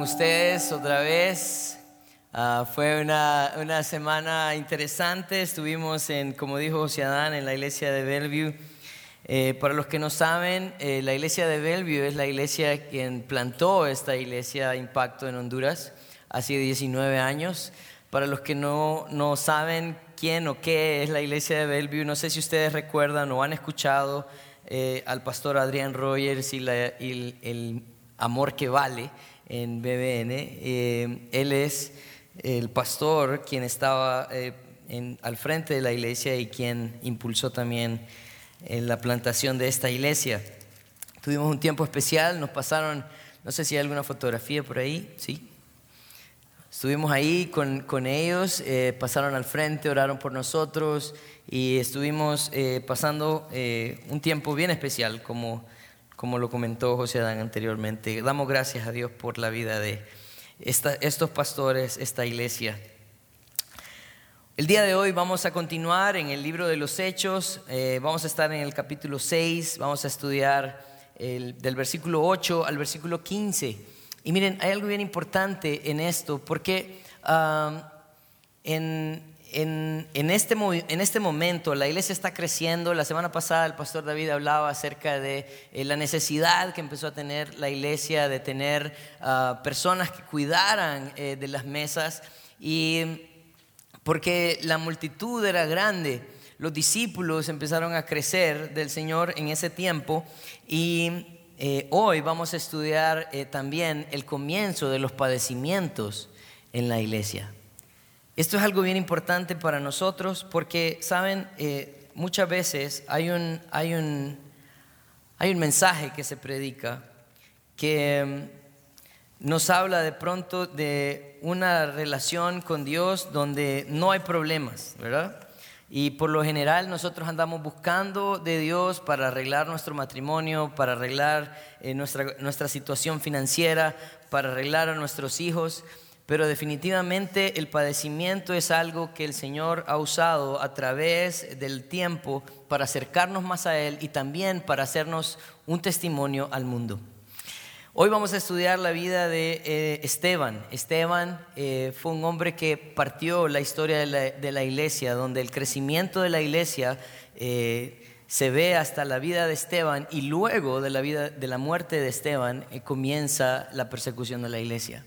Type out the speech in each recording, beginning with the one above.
con ustedes otra vez. Ah, fue una, una, semana interesante. Estuvimos en, como dijo José en la iglesia de Bellevue. Eh, para los que no saben, eh, la iglesia de Bellevue es la iglesia quien plantó esta iglesia Impacto en Honduras hace 19 años. Para los que no, no saben quién o qué es la iglesia de Bellevue, no sé si ustedes recuerdan o han escuchado eh, al pastor Adrián Rogers y, la, y el Amor que Vale en BBN. Eh, él es el pastor quien estaba eh, al frente de la iglesia y quien impulsó también en la plantación de esta iglesia. Tuvimos un tiempo especial, nos pasaron, no sé si hay alguna fotografía por ahí, ¿sí? Estuvimos ahí con, con ellos, eh, pasaron al frente, oraron por nosotros y estuvimos pasando un tiempo bien especial como como lo comentó José Adán anteriormente. Damos gracias a Dios por la vida de estos pastores, esta iglesia. El día de hoy vamos a continuar en el libro de los Hechos, eh, vamos a estar en el capítulo 6, vamos a estudiar del versículo 8 al versículo 15. Y miren, hay algo bien importante en esto, porque ah, en, en, este, en este momento la iglesia está creciendo. La semana pasada el pastor David hablaba acerca de eh, la necesidad que empezó a tener la iglesia de tener ah, personas que cuidaran eh, de las mesas. Y porque la multitud era grande, los discípulos empezaron a crecer del Señor en ese tiempo. Y eh, hoy vamos a estudiar también el comienzo de los padecimientos en la iglesia. Esto es algo bien importante para nosotros porque, saben, eh, muchas veces hay un, hay, un, hay un mensaje que se predica que mm, nos habla de pronto de una relación con Dios donde no hay problemas, ¿verdad? Y por lo general nosotros andamos buscando de Dios para arreglar nuestro matrimonio, para arreglar eh, nuestra, nuestra situación financiera, para arreglar a nuestros hijos pero definitivamente el padecimiento es algo que el Señor ha usado a través del tiempo para acercarnos más a Él y también para hacernos un testimonio al mundo. Hoy vamos a estudiar la vida de eh, Esteban. Esteban eh, fue un hombre que partió la historia de la, iglesia, donde el crecimiento de la iglesia eh, se ve hasta la vida de Esteban y luego de la, vida, de la muerte de Esteban comienza la persecución de la iglesia.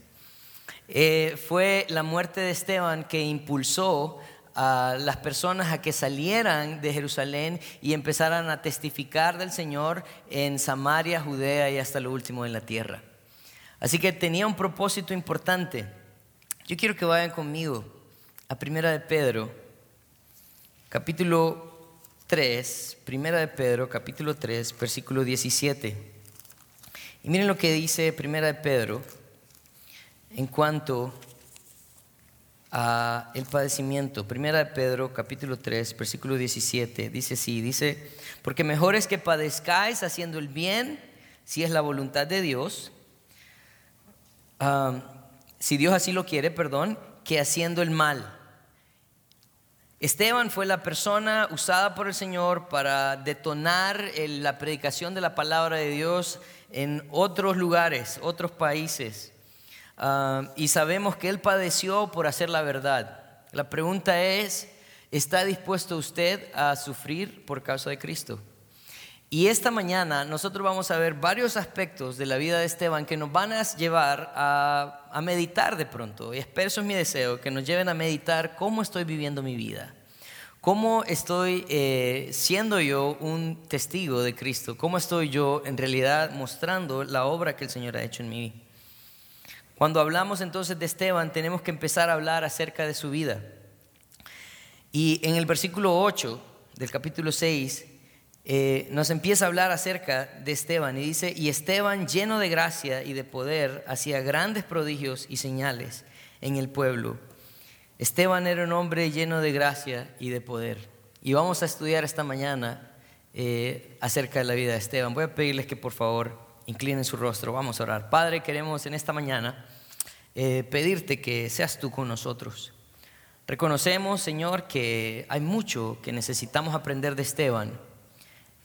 Eh, fue la muerte de Esteban que impulsó a las personas a que salieran de Jerusalén y empezaran a testificar del Señor en Samaria, Judea y hasta lo último en la tierra. Así que tenía un propósito importante. Yo quiero que vayan conmigo a Primera de Pedro, capítulo 3, Primera de Pedro, capítulo 3, versículo 17. Y miren lo que dice Primera de Pedro en cuanto a el padecimiento. Primera de Pedro, capítulo 3, versículo 17, dice así, dice, porque mejor es que padezcáis haciendo el bien, si es la voluntad de Dios, si Dios así lo quiere, perdón, que haciendo el mal. Esteban fue la persona usada por el Señor para detonar la predicación de la palabra de Dios en otros lugares, otros países. Y sabemos que Él padeció por hacer la verdad. La pregunta es, ¿está dispuesto usted a sufrir por causa de Cristo? Y esta mañana nosotros vamos a ver varios aspectos de la vida de Esteban que nos van a llevar a, meditar de pronto. Y eso es mi deseo, que nos lleven a meditar cómo estoy viviendo mi vida. ¿Cómo estoy eh, siendo yo un testigo de Cristo? ¿Cómo estoy yo en realidad mostrando la obra que el Señor ha hecho en mí? Cuando hablamos entonces de Esteban, tenemos que empezar a hablar acerca de su vida. Y en el versículo 8 del capítulo 6 eh, nos empieza a hablar acerca de Esteban y dice, y Esteban lleno de gracia y de poder hacía grandes prodigios y señales en el pueblo. Esteban era un hombre lleno de gracia y de poder. Y vamos a estudiar esta mañana eh, acerca de la vida de Esteban. Voy a pedirles que por favor inclinen su rostro. Vamos a orar. Padre, queremos en esta mañana eh, pedirte que seas tú con nosotros. Reconocemos, Señor, que hay mucho que necesitamos aprender de Esteban.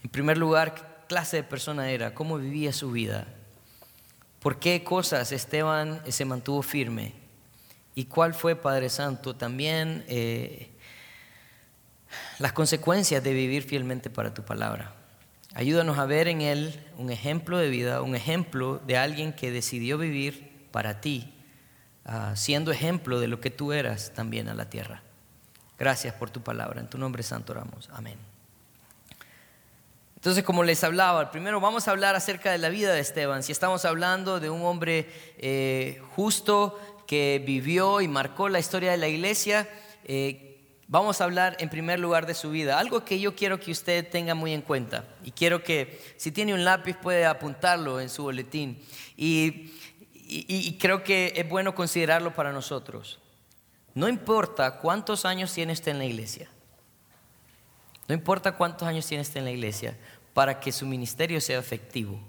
En primer lugar, clase de persona era, cómo vivía su vida. ¿Por qué cosas Esteban se mantuvo firme? ¿Y cuál fue, Padre Santo, también eh, las consecuencias de vivir fielmente para tu palabra? Ayúdanos a ver en él un ejemplo de vida, un ejemplo de alguien que decidió vivir para ti, ah, siendo ejemplo de lo que tú eras también a la tierra. Gracias por tu palabra. En tu nombre santo oramos. Amén. Entonces, como les hablaba, primero vamos a hablar acerca de la vida de Esteban. Si estamos hablando de un hombre eh, justo que vivió y marcó la historia de la iglesia, eh, vamos a hablar en primer lugar de su vida. Algo que yo quiero que usted tenga muy en cuenta. Y quiero que si tiene un lápiz puede apuntarlo en su boletín. Y, y creo que es bueno considerarlo para nosotros. No importa cuántos años tiene usted en la iglesia. No importa cuántos años tiene usted en la iglesia, para que su ministerio sea efectivo.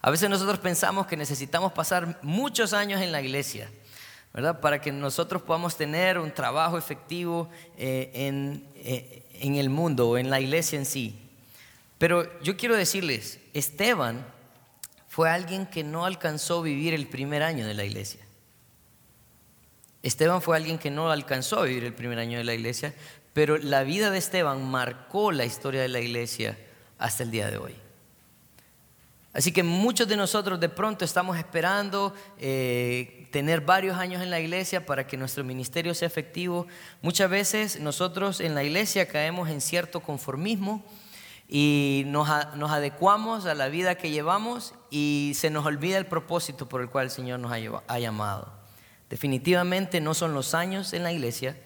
A veces nosotros pensamos que necesitamos pasar muchos años en la iglesia, ¿verdad? Para que nosotros podamos tener un trabajo efectivo eh, en, eh, en el mundo o en la iglesia en sí. Pero yo quiero decirles, Esteban fue alguien que no alcanzó vivir el primer año de la iglesia. Esteban fue alguien que no alcanzó a vivir el primer año de la iglesia, pero la vida de Esteban marcó la historia de la iglesia hasta el día de hoy. Así que muchos de nosotros de pronto estamos esperando eh, tener varios años en la iglesia para que nuestro ministerio sea efectivo. Muchas veces nosotros en la iglesia caemos en cierto conformismo y nos, nos adecuamos a la vida que llevamos y se nos olvida el propósito por el cual el Señor nos ha llamado. Definitivamente no son los años en la iglesia,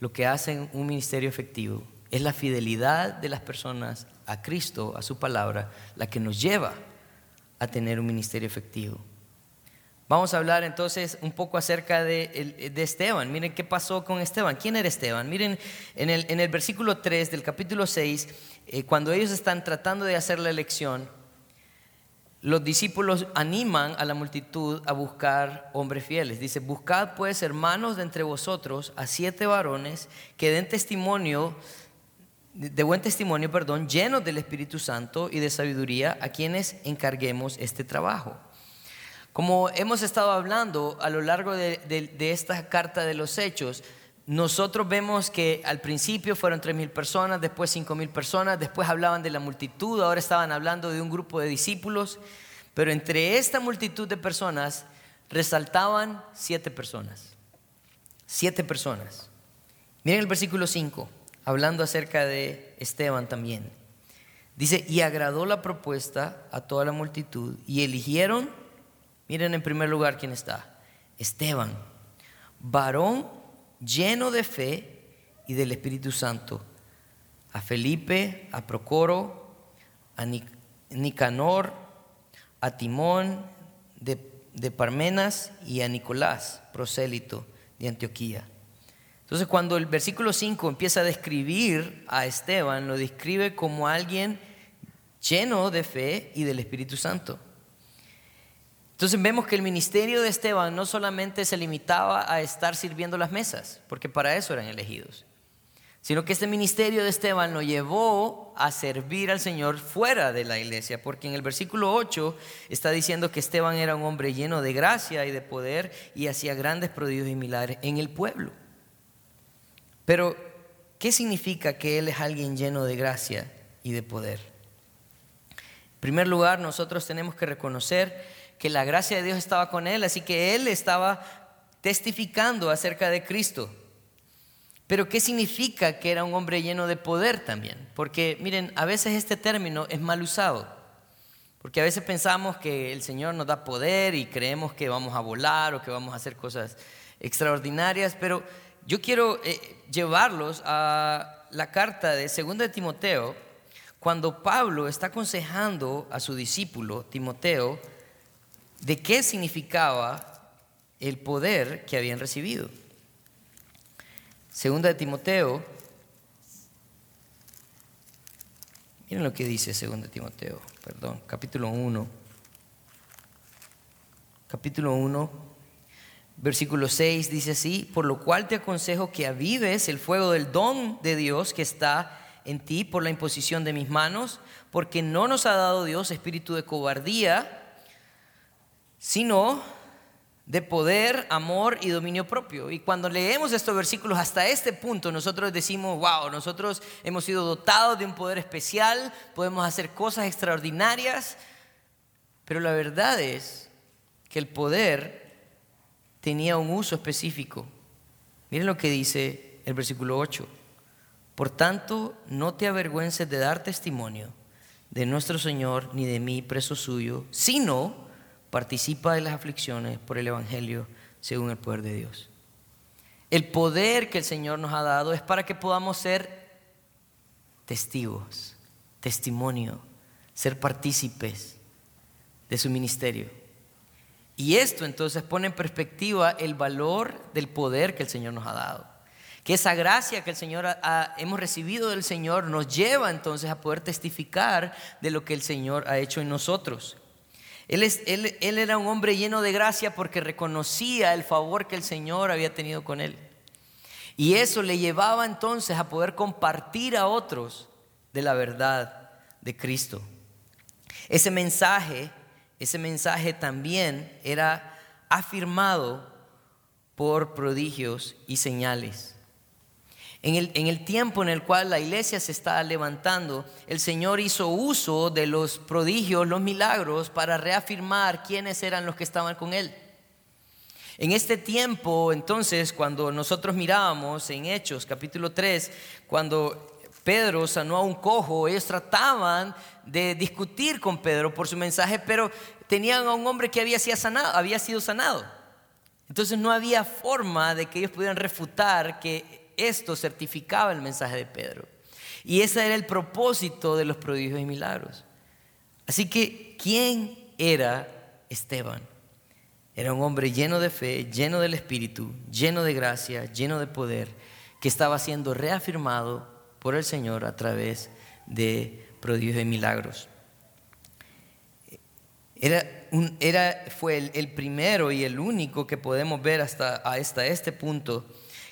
lo que hacen un ministerio efectivo. Es la fidelidad de las personas a Cristo, a su palabra, la que nos lleva a tener un ministerio efectivo. Vamos a hablar entonces un poco acerca de, Esteban. Miren qué pasó con Esteban. ¿Quién era Esteban? Miren en el, en el versículo 3 del capítulo 6, eh, cuando ellos están tratando de hacer la elección, los discípulos animan a la multitud a buscar hombres fieles. Dice, buscad pues hermanos de entre vosotros a siete varones que den testimonio, de buen testimonio, perdón, llenos del Espíritu Santo y de sabiduría, a quienes encarguemos este trabajo. Como hemos estado hablando a lo largo de, esta carta de los hechos, nosotros vemos que al principio fueron tres mil personas, después cinco mil personas, después hablaban de la multitud, ahora estaban hablando de un grupo de discípulos, pero entre esta multitud de personas resaltaban siete personas. Siete personas. Miren el versículo 5, hablando acerca de Esteban también. Dice, y agradó la propuesta a toda la multitud y eligieron, miren en primer lugar quién está, Esteban, varón lleno de fe y del Espíritu Santo, a Felipe, a Procoro, a Nicanor, a Timón de, Parmenas y a Nicolás, prosélito de Antioquía. Entonces cuando el versículo 5 empieza a describir a Esteban, lo describe como alguien lleno de fe y del Espíritu Santo. Entonces vemos que el ministerio de Esteban no solamente se limitaba a estar sirviendo las mesas, porque para eso eran elegidos, sino que este ministerio de Esteban lo llevó a servir al Señor fuera de la iglesia, porque en el versículo 8 está diciendo que Esteban era un hombre lleno de gracia y de poder y hacía grandes prodigios y milagros en el pueblo. Pero, ¿qué significa que Él es alguien lleno de gracia y de poder? En primer lugar, nosotros tenemos que reconocer que la gracia de Dios estaba con él, así que él estaba testificando acerca de Cristo. Pero ¿qué significa que era un hombre lleno de poder también? Porque miren, a veces este término es mal usado. Porque a veces pensamos que el Señor nos da poder y creemos que vamos a volar o que vamos a hacer cosas extraordinarias, pero yo quiero eh, llevarlos a la carta de 2 de Timoteo, cuando Pablo está aconsejando a su discípulo Timoteo de qué significaba el poder que habían recibido. Segunda de Timoteo, miren lo que dice Segunda de Timoteo, perdón, capítulo 1. Capítulo 1, versículo 6 dice así, por lo cual te aconsejo que avives el fuego del don de Dios que está en ti por la imposición de mis manos, porque no nos ha dado Dios espíritu de cobardía, sino de poder, amor y dominio propio. Y cuando leemos estos versículos hasta este punto, nosotros decimos, wow, nosotros hemos sido dotados de un poder especial, podemos hacer cosas extraordinarias, pero la verdad es que el poder tenía un uso específico. Miren lo que dice el versículo 8. Por tanto, no te avergüences de dar testimonio de nuestro Señor ni de mí, preso suyo, sino participa de las aflicciones por el Evangelio según el poder de Dios. El poder que el Señor nos ha dado es para que podamos ser testigos, testimonio, ser partícipes de su ministerio. Y esto entonces pone en perspectiva el valor del poder que el Señor nos ha dado que esa gracia que el Señor hemos recibido del Señor nos lleva entonces a poder testificar de lo que el Señor ha hecho en nosotros. Él, es, él, él era un hombre lleno de gracia porque reconocía el favor que el Señor había tenido con él. Y eso le llevaba entonces a poder compartir a otros de la verdad de Cristo. Ese mensaje, ese mensaje también era afirmado por prodigios y señales. En el, tiempo en el cual la iglesia se estaba levantando, el Señor hizo uso de los prodigios, los milagros, para reafirmar quiénes eran los que estaban con Él. En este tiempo, entonces, cuando nosotros mirábamos en Hechos capítulo 3, cuando Pedro sanó a un cojo, ellos trataban de discutir con Pedro por su mensaje, pero tenían a un hombre que había sido sanado. Había sido sanado. Entonces no había forma de que ellos pudieran refutar que esto certificaba el mensaje de Pedro. Y ese era el propósito de los prodigios y milagros. Así que, ¿quién era Esteban? Era un hombre lleno de fe, lleno del Espíritu, lleno de gracia, lleno de poder, que estaba siendo reafirmado por el Señor a través de prodigios y milagros. Era, un, era fue el, el, primero y el único que podemos ver hasta, este punto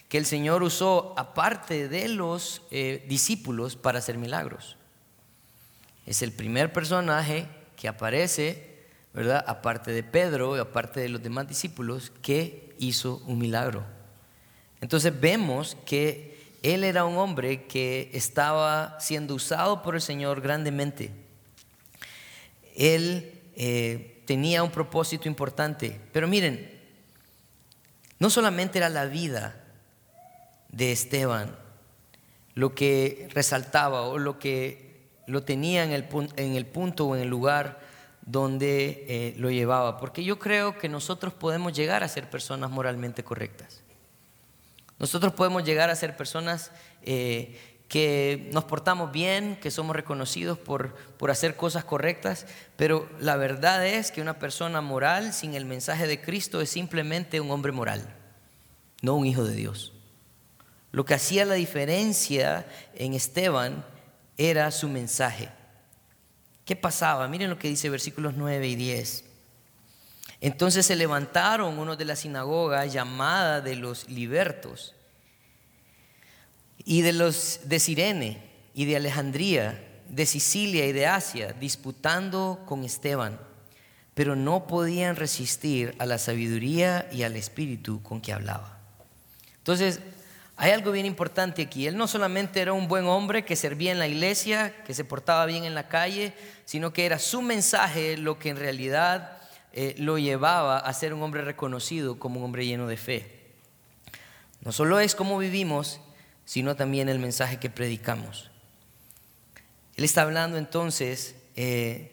que el Señor usó aparte de los eh, discípulos para hacer milagros. Es el primer personaje que aparece, ¿verdad? Aparte de Pedro y aparte de los demás discípulos, que hizo un milagro. Entonces vemos que él era un hombre que estaba siendo usado por el Señor grandemente. Él eh, tenía un propósito importante, pero miren, no solamente era la vida de Esteban, lo que resaltaba o lo que lo tenía en el, en el punto o en el lugar donde eh, lo llevaba. Porque yo creo que nosotros podemos llegar a ser personas moralmente correctas. Nosotros podemos llegar a ser personas eh, que nos portamos bien, que somos reconocidos por, por hacer cosas correctas, pero la verdad es que una persona moral sin el mensaje de Cristo es simplemente un hombre moral, no un hijo de Dios. Lo que hacía la diferencia en Esteban era su mensaje. ¿Qué pasaba? Miren lo que dice versículos 9 y 10. Entonces se levantaron unos de la sinagoga llamada de los libertos y de los de Sirene y de Alejandría, de Sicilia y de Asia, disputando con Esteban, pero no podían resistir a la sabiduría y al espíritu con que hablaba. Entonces, hay algo bien importante aquí. Él no solamente era un buen hombre que servía en la iglesia, que se portaba bien en la calle, sino que era su mensaje lo que en realidad eh, lo llevaba a ser un hombre reconocido como un hombre lleno de fe. No solo es cómo vivimos, sino también el mensaje que predicamos. Él está hablando entonces eh,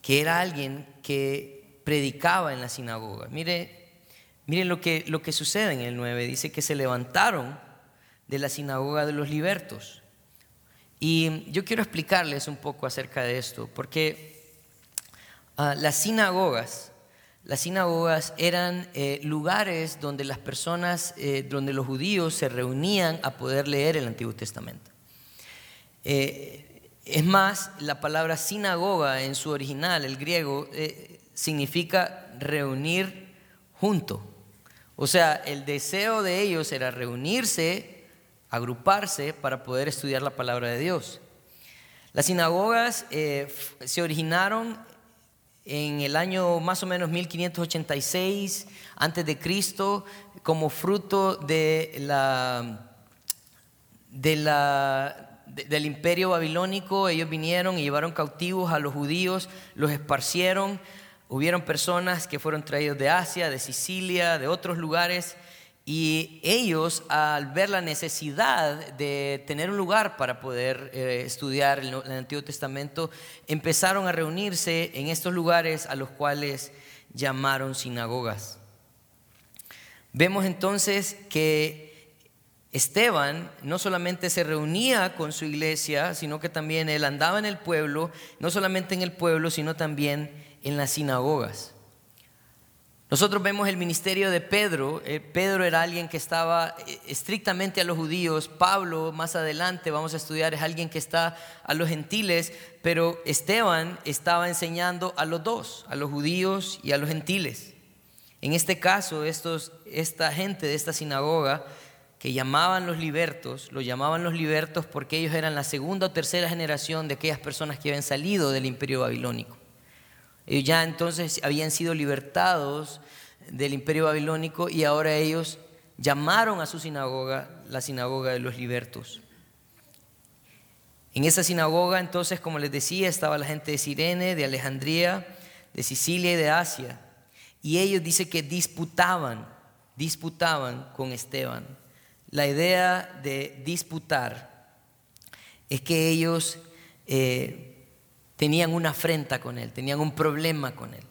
que era alguien que predicaba en la sinagoga. Mire, miren lo que, lo que sucede en el 9. Dice que se levantaron de la sinagoga de los libertos. Y yo quiero explicarles un poco acerca de esto, porque ah, las sinagogas, las sinagogas eran eh, lugares donde las personas, eh, donde los judíos se reunían a poder leer el Antiguo Testamento. Eh, es más, la palabra sinagoga en su original, el griego, significa reunir junto. O sea, el deseo de ellos era reunirse agruparse para poder estudiar la palabra de Dios. Las sinagogas se originaron en el año más o menos 1586 antes de Cristo como fruto de la, de la, del imperio babilónico. Ellos vinieron y llevaron cautivos a los judíos, los esparcieron. Hubieron personas que fueron traídos de Asia, de Sicilia, de otros lugares y ellos, al ver la necesidad de tener un lugar para poder eh, estudiar el, el, Antiguo Testamento, empezaron a reunirse en estos lugares a los cuales llamaron sinagogas. Vemos entonces que Esteban no solamente se reunía con su iglesia, sino que también él andaba en el pueblo, no solamente en el pueblo, sino también en las sinagogas. Nosotros vemos el ministerio de Pedro. Eh, Pedro era alguien que estaba eh, estrictamente a los judíos. Pablo, más adelante, vamos a estudiar, es alguien que está a los gentiles. Pero Esteban estaba enseñando a los dos, a los judíos y a los gentiles. En este caso, estos, esta gente de esta sinagoga que llamaban los libertos, lo llamaban los libertos porque ellos eran la segunda o tercera generación de aquellas personas que habían salido del imperio babilónico. Ellos ya entonces habían sido libertados del imperio babilónico y ahora ellos llamaron a su sinagoga la sinagoga de los libertos. En esa sinagoga entonces, como les decía, estaba la gente de Sirene, de Alejandría, de Sicilia y de Asia. Y ellos dice que disputaban, disputaban con Esteban. La idea de disputar es que ellos eh, tenían una afrenta con él, tenían un problema con él.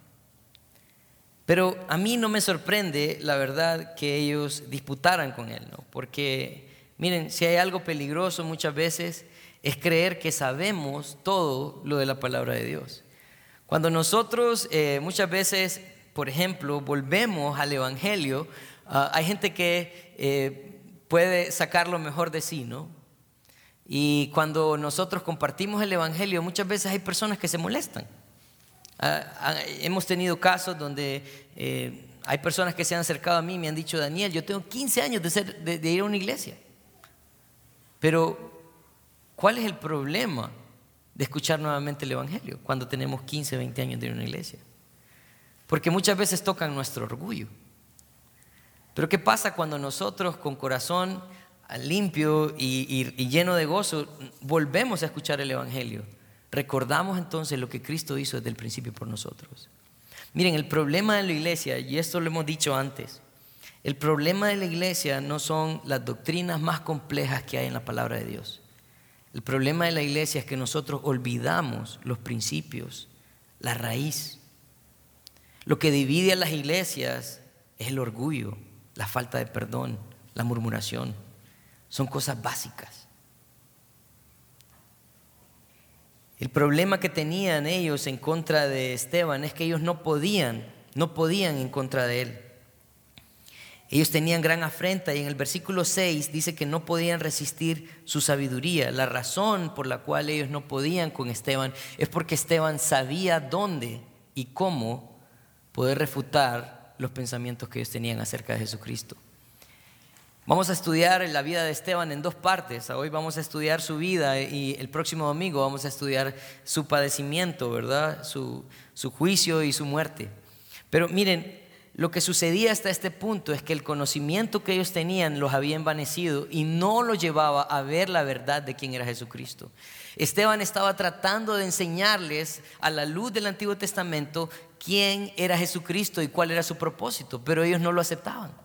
Pero a mí no me sorprende, la verdad, que ellos disputaran con él, ¿no? Porque, miren, si hay algo peligroso muchas veces es creer que sabemos todo lo de la palabra de Dios. Cuando nosotros eh, muchas veces, por ejemplo, volvemos al Evangelio, ah, hay gente que eh, puede sacar lo mejor de sí, ¿no? Y cuando nosotros compartimos el Evangelio, muchas veces hay personas que se molestan. Ah, ah, hemos tenido casos donde eh, hay personas que se han acercado a mí y me han dicho, Daniel, yo tengo 15 años de, ser, de ir a una iglesia. Pero, ¿cuál es el problema de escuchar nuevamente el Evangelio cuando tenemos 15, 20 años de ir a una iglesia? Porque muchas veces tocan nuestro orgullo. Pero ¿qué pasa cuando nosotros con corazón limpio y, lleno de gozo, volvemos a escuchar el Evangelio. Recordamos entonces lo que Cristo hizo desde el principio por nosotros. Miren, el problema de la iglesia, y esto lo hemos dicho antes, el problema de la iglesia no son las doctrinas más complejas que hay en la palabra de Dios. El problema de la iglesia es que nosotros olvidamos los principios, la raíz. Lo que divide a las iglesias es el orgullo, la falta de perdón, la murmuración. Son cosas básicas. El problema que tenían ellos en contra de Esteban es que ellos no podían, no podían en contra de él. Ellos tenían gran afrenta y en el versículo 6 dice que no podían resistir su sabiduría. La razón por la cual ellos no podían con Esteban es porque Esteban sabía dónde y cómo poder refutar los pensamientos que ellos tenían acerca de Jesucristo. Vamos a estudiar la vida de Esteban en dos partes. Hoy vamos a estudiar su vida y el próximo domingo vamos a estudiar su padecimiento, ¿verdad? Su, juicio y su muerte. Pero miren, lo que sucedía hasta este punto es que el conocimiento que ellos tenían los había envanecido y no los llevaba a ver la verdad de quién era Jesucristo. Esteban estaba tratando de enseñarles a la luz del Antiguo Testamento quién era Jesucristo y cuál era su propósito, pero ellos no lo aceptaban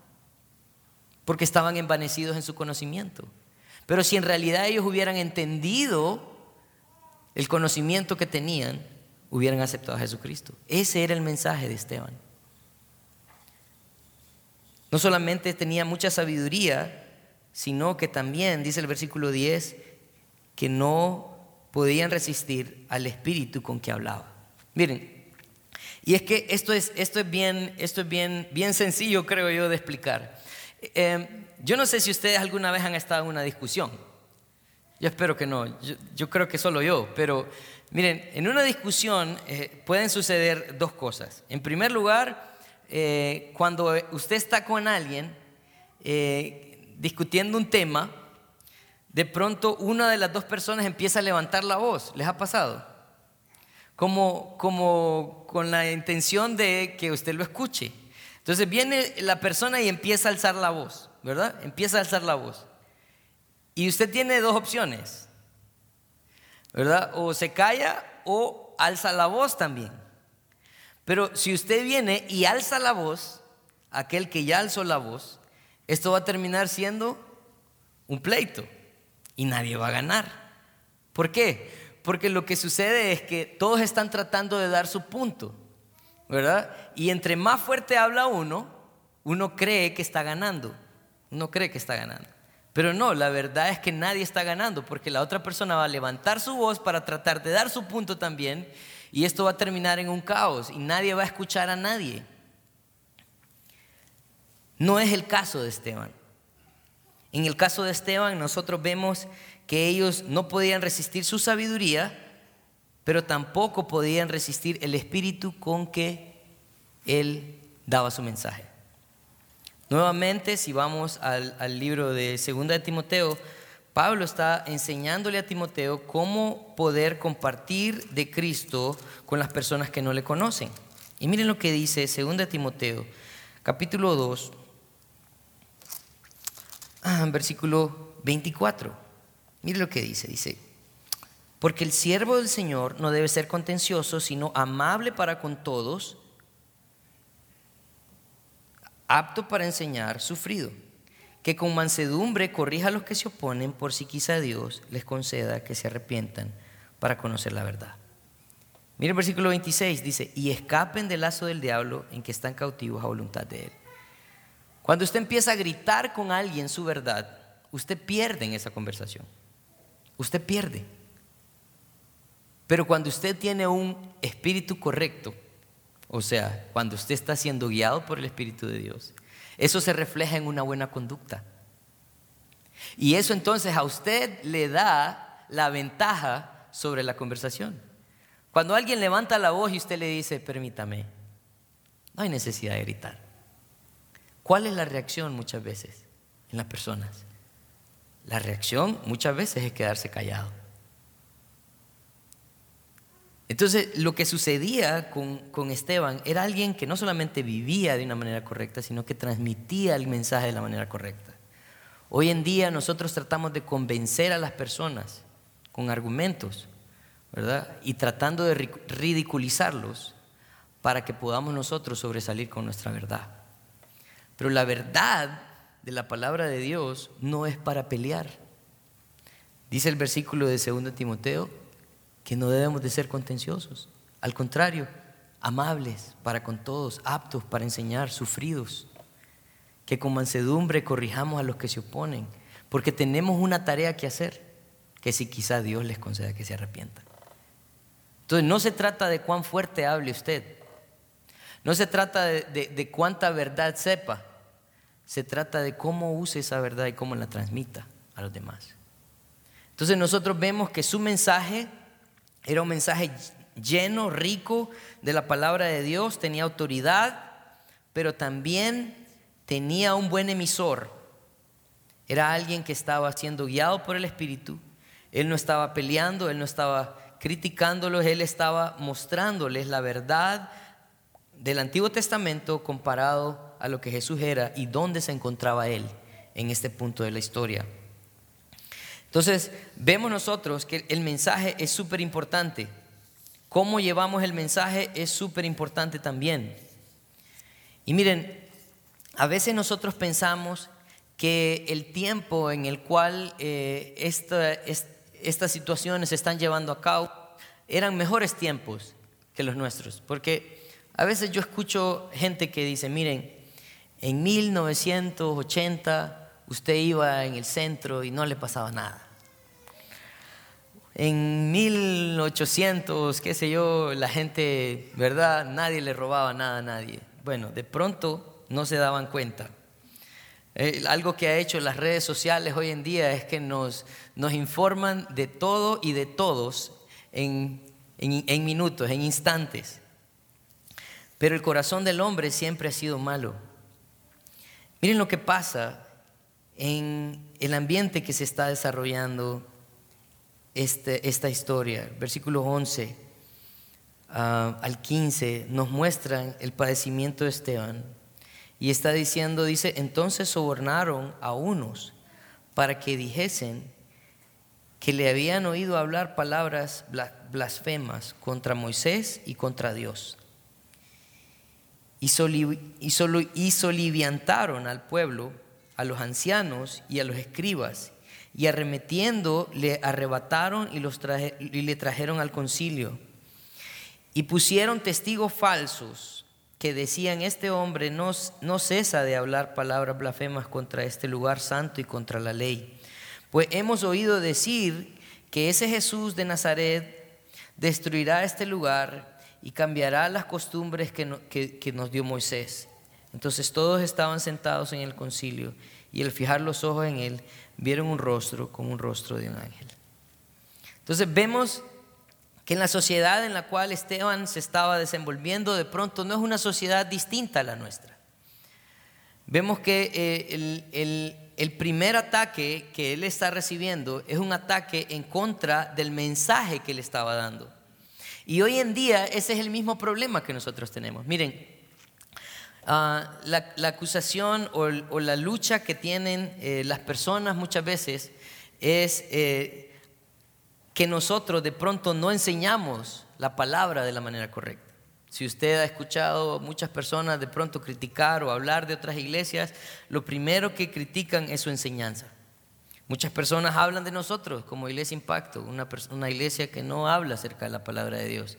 porque estaban envanecidos en su conocimiento. Pero si en realidad ellos hubieran entendido el conocimiento que tenían, hubieran aceptado a Jesucristo. Ese era el mensaje de Esteban. No solamente tenía mucha sabiduría, sino que también, dice el versículo 10, que no podían resistir al espíritu con que hablaba. Miren, y es que esto es, esto es, bien, esto es bien, bien sencillo, creo yo, de explicar. Em, yo no sé si ustedes alguna vez han estado en una discusión. Yo espero que no. Yo, creo que solo yo. Pero miren, en una discusión eh, pueden suceder dos cosas. En primer lugar, eh, cuando usted está con alguien eh, discutiendo un tema, de pronto una de las dos personas empieza a levantar la voz. ¿Les ha pasado? como, como con la intención de que usted lo escuche. Entonces viene la persona y empieza a alzar la voz, ¿verdad? Empieza a alzar la voz. Y usted tiene dos opciones, ¿verdad? O se calla o alza la voz también. Pero si usted viene y alza la voz, aquel que ya alzó la voz, esto va a terminar siendo un pleito y nadie va a ganar. ¿Por qué? Porque lo que sucede es que todos están tratando de dar su punto, ¿verdad? Y entre más fuerte habla uno, uno cree que está ganando. Uno cree que está ganando. Pero no, la verdad es que nadie está ganando porque la otra persona va a levantar su voz para tratar de dar su punto también y esto va a terminar en un caos y nadie va a escuchar a nadie. No es el caso de Esteban. En el caso de Esteban nosotros vemos que ellos no podían resistir su sabiduría, pero tampoco podían resistir el espíritu con que él daba su mensaje. Nuevamente, si vamos al, libro de Segunda de Timoteo, Pablo está enseñándole a Timoteo cómo poder compartir de Cristo con las personas que no le conocen. Y miren lo que dice Segunda de Timoteo, capítulo 2, ah, versículo 24. Miren lo que dice, dice, porque el siervo del Señor no debe ser contencioso, sino amable para con todos, apto para enseñar, sufrido, que con mansedumbre corrija a los que se oponen por si quizá Dios les conceda que se arrepientan para conocer la verdad. Mire el versículo 26, dice, y escapen del lazo del diablo en que están cautivos a voluntad de él. Cuando usted empieza a gritar con alguien su verdad, usted pierde en esa conversación. Usted pierde. Pero cuando usted tiene un espíritu correcto, o sea, cuando usted está siendo guiado por el Espíritu de Dios, eso se refleja en una buena conducta. Y eso entonces a usted le da la ventaja sobre la conversación. Cuando alguien levanta la voz y usted le dice, permítame, no hay necesidad de gritar. ¿Cuál es la reacción muchas veces en las personas? La reacción muchas veces es quedarse callado. Entonces, lo que sucedía con, Esteban era alguien que no solamente vivía de una manera correcta, sino que transmitía el mensaje de la manera correcta. Hoy en día nosotros tratamos de convencer a las personas con argumentos, ¿verdad? Y tratando de ridiculizarlos para que podamos nosotros sobresalir con nuestra verdad. Pero la verdad de la palabra de Dios no es para pelear. Dice el versículo de 2 Timoteo, que no debemos de ser contenciosos. Al contrario, amables para con todos, aptos para enseñar, sufridos. Que con mansedumbre corrijamos a los que se oponen, porque tenemos una tarea que hacer, que si quizá Dios les conceda que se arrepientan. Entonces no se trata de cuán fuerte hable usted, no se trata de, de cuánta verdad sepa, se trata de cómo use esa verdad y cómo la transmita a los demás. Entonces nosotros vemos que su mensaje era un mensaje lleno, rico de la palabra de Dios, tenía autoridad, pero también tenía un buen emisor. Era alguien que estaba siendo guiado por el Espíritu. Él no estaba peleando, él no estaba criticándolos, él estaba mostrándoles la verdad del Antiguo Testamento comparado a lo que Jesús era y dónde se encontraba él en este punto de la historia. Entonces, vemos nosotros que el mensaje es súper importante. Cómo llevamos el mensaje es súper importante también. Y miren, a veces nosotros pensamos que el tiempo en el cual eh, estas situaciones se están llevando a cabo eran mejores tiempos que los nuestros. Porque a veces yo escucho gente que dice, miren, en 1980 usted iba en el centro y no le pasaba nada. En 1800, qué sé yo, la gente, ¿verdad? Nadie le robaba nada a nadie. Bueno, de pronto no se daban cuenta. Eh, algo que ha hecho las redes sociales hoy en día es que nos, nos informan de todo y de todos en, en minutos, en instantes. Pero el corazón del hombre siempre ha sido malo. Miren lo que pasa en el ambiente que se está desarrollando este, esta historia. Versículo 11. ah, al 15 nos muestran el padecimiento de Esteban. Y está diciendo, dice, entonces sobornaron a unos para que dijesen que le habían oído hablar palabras blasfemas contra Moisés y contra Dios. Y, soliviantaron al pueblo, a los ancianos y a los escribas, y arremetiendo le arrebataron y, los y le trajeron al concilio. Y pusieron testigos falsos que decían, este hombre no, no cesa de hablar palabras blasfemas contra este lugar santo y contra la ley. Pues hemos oído decir que ese Jesús de Nazaret destruirá este lugar y cambiará las costumbres que, nos dio Moisés. Entonces todos estaban sentados en el concilio y al fijar los ojos en él, vieron un rostro como un rostro de un ángel. Entonces vemos que en la sociedad en la cual Esteban se estaba desenvolviendo, de pronto no es una sociedad distinta a la nuestra. Vemos que eh, el el primer ataque que él está recibiendo es un ataque en contra del mensaje que él estaba dando. Y hoy en día ese es el mismo problema que nosotros tenemos. Miren, ah, la, acusación o, la lucha que tienen eh, las personas muchas veces es eh, que nosotros de pronto no enseñamos la palabra de la manera correcta. Si usted ha escuchado muchas personas de pronto criticar o hablar de otras iglesias, lo primero que critican es su enseñanza. Muchas personas hablan de nosotros como Iglesia Impacto, una, una, iglesia que no habla acerca de la palabra de Dios.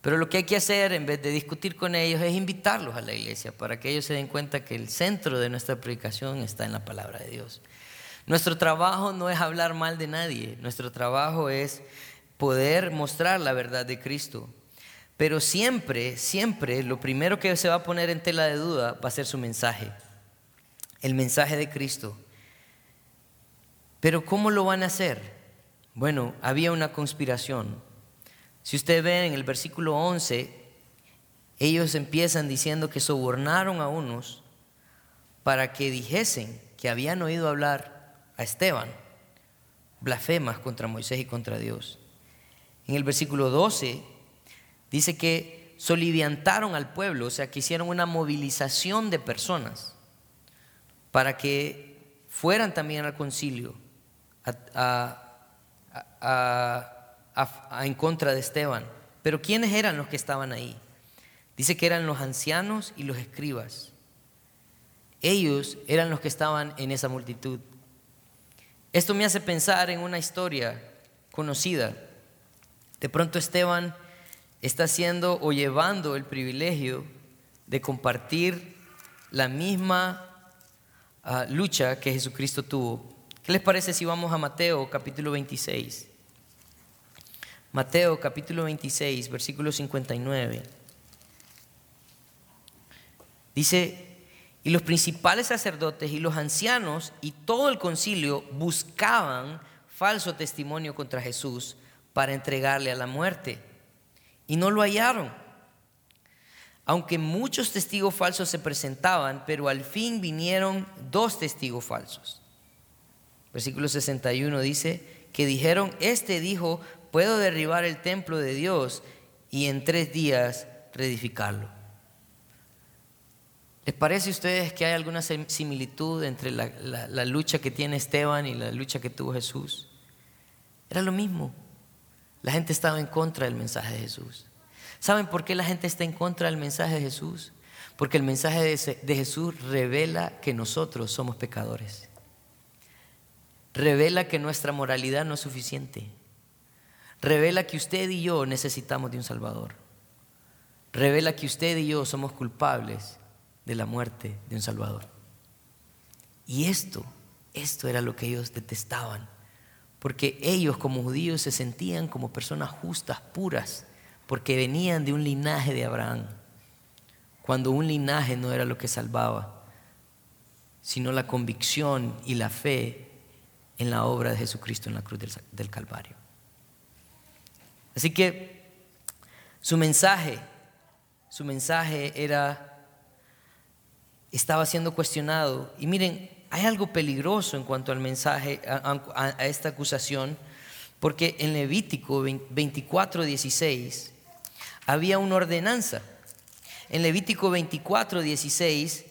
Pero lo que hay que hacer en vez de discutir con ellos es invitarlos a la iglesia para que ellos se den cuenta que el centro de nuestra predicación está en la palabra de Dios. Nuestro trabajo no es hablar mal de nadie, nuestro trabajo es poder mostrar la verdad de Cristo pero siempre, siempre lo primero que se va a poner en tela de duda va a ser su mensaje, el mensaje de Cristo. Pero ¿cómo lo van a hacer? Bueno, había una conspiración. Si usted ve en el versículo 11, ellos empiezan diciendo que sobornaron a unos para que dijesen que habían oído hablar a Esteban blasfemas contra Moisés y contra Dios. En el versículo 12 Dice que soliviantaron al pueblo, o sea, que hicieron una movilización de personas para que fueran también al concilio en contra de Esteban. Pero ¿quiénes eran los que estaban ahí? Dice que eran los ancianos y los escribas. Ellos eran los que estaban en esa multitud. Esto me hace pensar en una historia conocida. De pronto Esteban está haciendo o llevando el privilegio de compartir la misma ah, lucha que Jesucristo tuvo. ¿Qué les parece si vamos a Mateo capítulo 26? Mateo capítulo 26, versículo 59. Dice, y los principales sacerdotes y los ancianos y todo el concilio buscaban falso testimonio contra Jesús para entregarle a la muerte y no lo hallaron. Aunque muchos testigos falsos se presentaban, pero al fin vinieron dos testigos falsos. Versículo 61 dice que dijeron, este dijo, puedo derribar el templo de Dios y en tres días reedificarlo. ¿Les parece a ustedes que hay alguna similitud entre la, la lucha que tiene Esteban y la lucha que tuvo Jesús? Era lo mismo. La gente estaba en contra del mensaje de Jesús. ¿Saben por qué la gente está en contra del mensaje de Jesús? Porque el mensaje de Jesús revela que nosotros somos pecadores. Revela que nuestra moralidad no es suficiente. Revela que usted y yo necesitamos de un Salvador. Revela que usted y yo somos culpables de la muerte de un Salvador. Y esto, esto era lo que ellos detestaban porque ellos como judíos se sentían como personas justas, puras, porque venían de un linaje de Abraham, cuando un linaje no era lo que salvaba, sino la convicción y la fe en la obra de Jesucristo en la cruz del, Calvario. Así que su mensaje, su mensaje era, estaba siendo cuestionado. Y miren, hay algo peligroso en cuanto al mensaje, a, esta acusación, porque en Levítico 24, 16 había una ordenanza. En Levítico 24, 16,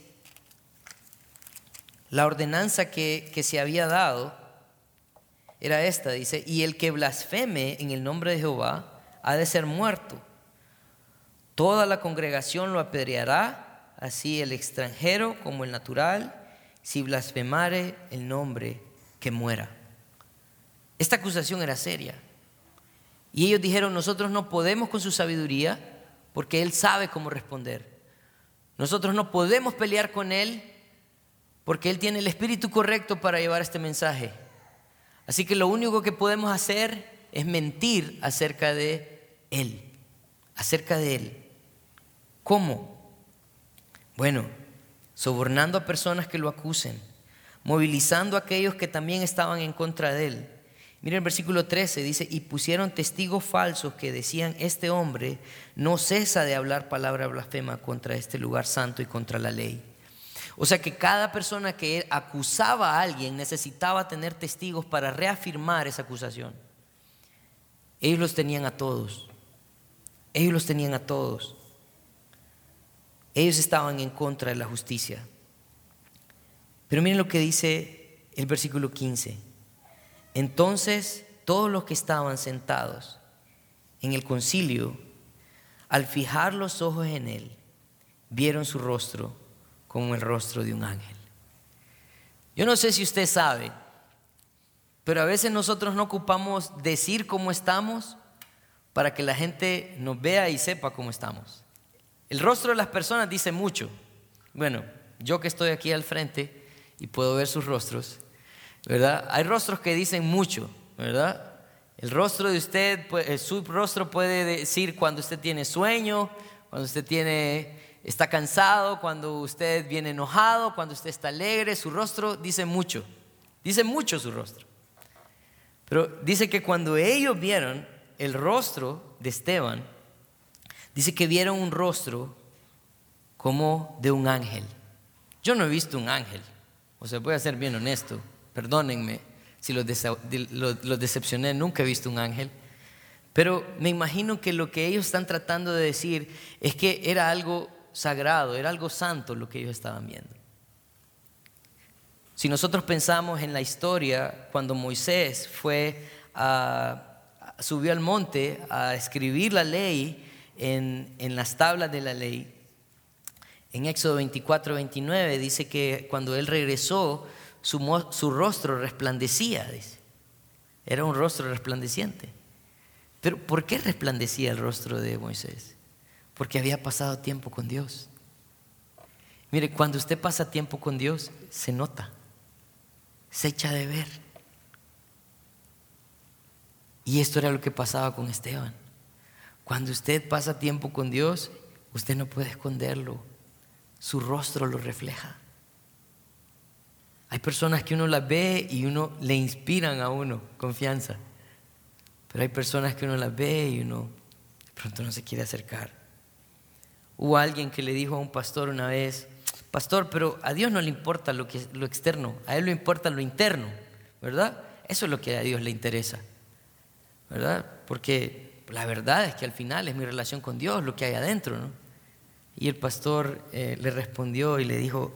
la ordenanza que, que se había dado era esta, dice, y el que blasfeme en el nombre de Jehová ha de ser muerto. Toda la congregación lo apedreará, así el extranjero como el natural, si blasfemare el nombre que muera. Esta acusación era seria. Y ellos dijeron, nosotros no podemos con su sabiduría porque Él sabe cómo responder. Nosotros no podemos pelear con Él porque Él tiene el espíritu correcto para llevar este mensaje. Así que lo único que podemos hacer es mentir acerca de Él, acerca de Él. ¿Cómo? Bueno, sobornando a personas que lo acusen, movilizando a aquellos que también estaban en contra de Él Miren el versículo 13, dice, y pusieron testigos falsos que decían, este hombre no cesa de hablar palabra blasfema contra este lugar santo y contra la ley. O sea que cada persona que acusaba a alguien necesitaba tener testigos para reafirmar esa acusación. Ellos los tenían a todos. Ellos los tenían a todos. Ellos estaban en contra de la justicia. Pero miren lo que dice el versículo 15. Entonces todos los que estaban sentados en el concilio, al fijar los ojos en él, vieron su rostro como el rostro de un ángel. Yo no sé si usted sabe, pero a veces nosotros no ocupamos decir cómo estamos para que la gente nos vea y sepa cómo estamos. El rostro de las personas dice mucho. Bueno, yo que estoy aquí al frente y puedo ver sus rostros, ¿verdad? Hay rostros que dicen mucho, ¿verdad? El rostro de usted, eh, su rostro puede decir cuando usted tiene sueño, cuando usted tiene, está cansado, cuando usted viene enojado, cuando usted está alegre, su rostro dice mucho, dice mucho su rostro. Pero dice que cuando ellos vieron el rostro de Esteban, dice que vieron un rostro como de un ángel. Yo no he visto un ángel, o sea, voy a ser bien honesto. Perdónenme si los, decepcioné, nunca he visto un ángel. Pero me imagino que lo que ellos están tratando de decir es que era algo sagrado, era algo santo lo que ellos estaban viendo. Si nosotros pensamos en la historia, cuando Moisés fue subió al monte a escribir la ley en, en las tablas de la ley, en Éxodo 24, 29 dice que cuando él regresó, su, rostro resplandecía, dice. Era un rostro resplandeciente. Pero ¿por qué resplandecía el rostro de Moisés? Porque había pasado tiempo con Dios. Mire, cuando usted pasa tiempo con Dios, se nota, se echa de ver. Y esto era lo que pasaba con Esteban. Cuando usted pasa tiempo con Dios, usted no puede esconderlo. Su rostro lo refleja. Hay personas que uno las ve y uno le inspiran a uno confianza. Pero hay personas que uno las ve y uno de pronto no se quiere acercar. Hubo alguien que le dijo a un pastor una vez, pastor, pero a Dios no le importa lo, que, lo externo, a Él le importa lo interno, ¿verdad? Eso es lo que a Dios le interesa, ¿verdad? Porque la verdad es que al final es mi relación con Dios lo que hay adentro, ¿no? Y el pastor eh, le respondió y le dijo,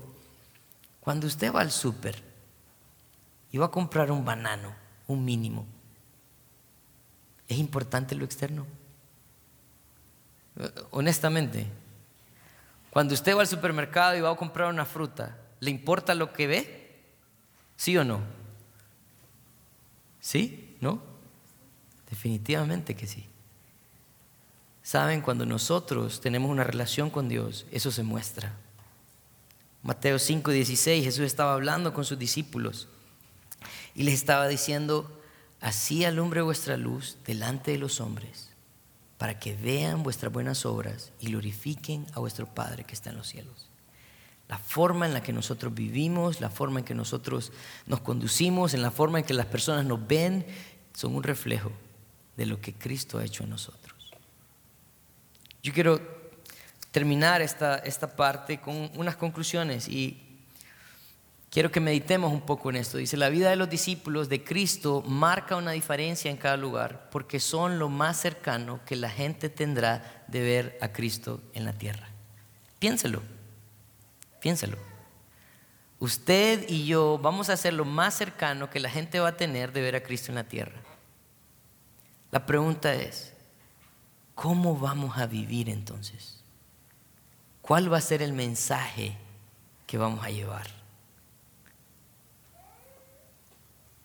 cuando usted va al súper y va a comprar un banano, un mínimo, ¿es importante lo externo? Honestamente, cuando usted va al supermercado y va a comprar una fruta, ¿le importa lo que ve? ¿Sí o no? ¿Sí? ¿No? Definitivamente que sí. Saben, cuando nosotros tenemos una relación con Dios, eso se muestra. Mateo 5, 16, Jesús estaba hablando con sus discípulos y les estaba diciendo, así alumbre vuestra luz delante de los hombres, para que vean vuestras buenas obras y glorifiquen a vuestro Padre que está en los cielos. La forma en la que nosotros vivimos, la forma en que nosotros nos conducimos, en la forma en que las personas nos ven, son un reflejo de lo que Cristo ha hecho en nosotros. Yo quiero terminar esta, esta parte con unas conclusiones y Quiero que meditemos un poco en esto. Dice, la vida de los discípulos de Cristo marca una diferencia en cada lugar porque son lo más cercano que la gente tendrá de ver a Cristo en la tierra. Piénselo, piénselo. Usted y yo vamos a ser lo más cercano que la gente va a tener de ver a Cristo en la tierra. La pregunta es, ¿cómo vamos a vivir entonces? ¿Cuál va a ser el mensaje que vamos a llevar?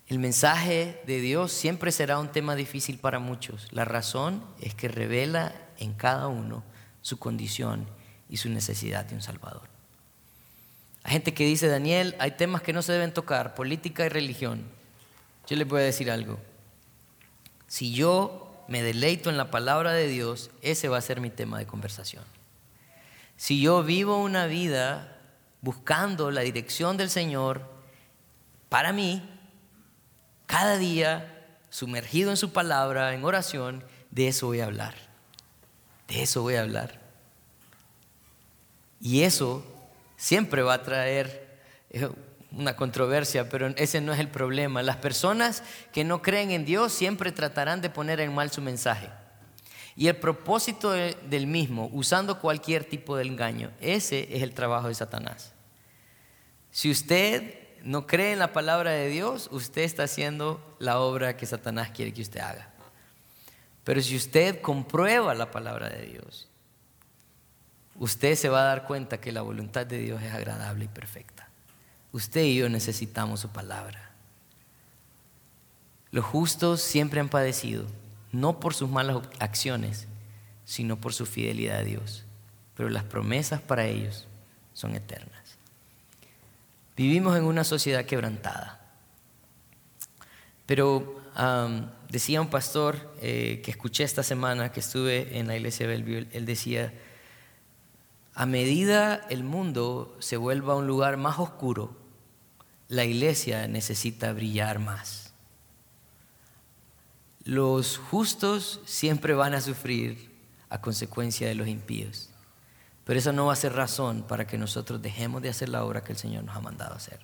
El mensaje de Dios siempre será un tema difícil para muchos. La razón es que revela en cada uno su condición y su necesidad de un Salvador. Hay gente que dice, Daniel, hay temas que no se deben tocar, política y religión. Yo les voy a decir algo. Si yo me deleito en la palabra de Dios, ese va a ser mi tema de conversación. Si yo vivo una vida buscando la dirección del Señor para mí, cada día sumergido en su palabra, en oración, de eso voy a hablar. De eso voy a hablar. Y eso siempre va a traer eh, una controversia, pero ese no es el problema. Las personas que no creen en Dios siempre tratarán de poner en mal su mensaje. Y el propósito del mismo, usando cualquier tipo de engaño, ese es el trabajo de Satanás. Si usted no cree en la palabra de Dios, usted está haciendo la obra que Satanás quiere que usted haga. Pero si usted comprueba la palabra de Dios, usted se va a dar cuenta que la voluntad de Dios es agradable y perfecta. Usted y yo necesitamos su palabra. Los justos siempre han padecido, no por sus malas acciones, sino por su fidelidad a Dios. Pero las promesas para ellos son eternas. Vivimos en una sociedad quebrantada. Pero decía un pastor eh, que escuché esta semana que estuve en la iglesia de Bellevue, él decía, a medida el mundo se vuelva un lugar más oscuro, la iglesia necesita brillar más. Los justos siempre van a sufrir a consecuencia de los impíos, pero eso no va a ser razón para que nosotros dejemos de hacer la obra que el Señor nos ha mandado hacer.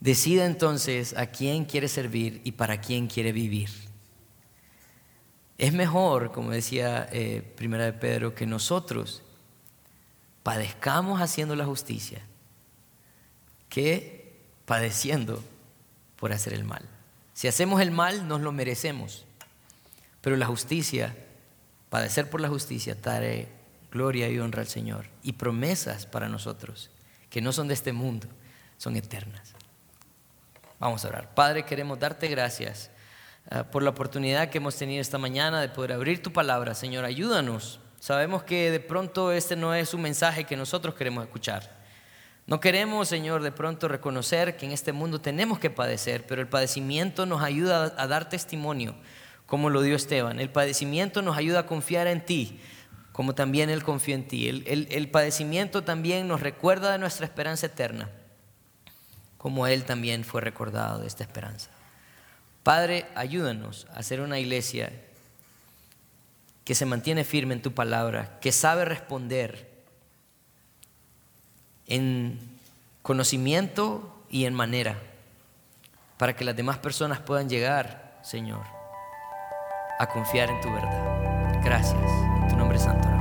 Decida entonces a quién quiere servir y para quién quiere vivir. Es mejor, como decía eh, Primera de Pedro, que nosotros padezcamos haciendo la justicia que padeciendo por hacer el mal. Si hacemos el mal, nos lo merecemos. Pero la justicia, padecer por la justicia, trae gloria y honra al Señor y promesas para nosotros que no son de este mundo, son eternas. Vamos a orar. Padre, queremos darte gracias ah, por la oportunidad que hemos tenido esta mañana de poder abrir tu palabra. Señor, ayúdanos Sabemos que de pronto este no es un mensaje que nosotros queremos escuchar. No queremos, Señor, de pronto reconocer que en este mundo tenemos que padecer, pero el padecimiento nos ayuda a dar testimonio, como lo dio Esteban. El padecimiento nos ayuda a confiar en ti, como también Él confió en ti. El, el padecimiento también nos recuerda de nuestra esperanza eterna, como Él también fue recordado de esta esperanza. Padre, ayúdanos a ser una iglesia que se mantiene firme en tu palabra, que sabe responder en conocimiento y en manera, para que las demás personas puedan llegar, Señor, a confiar en tu verdad. Gracias. Tu nombre santo oramos.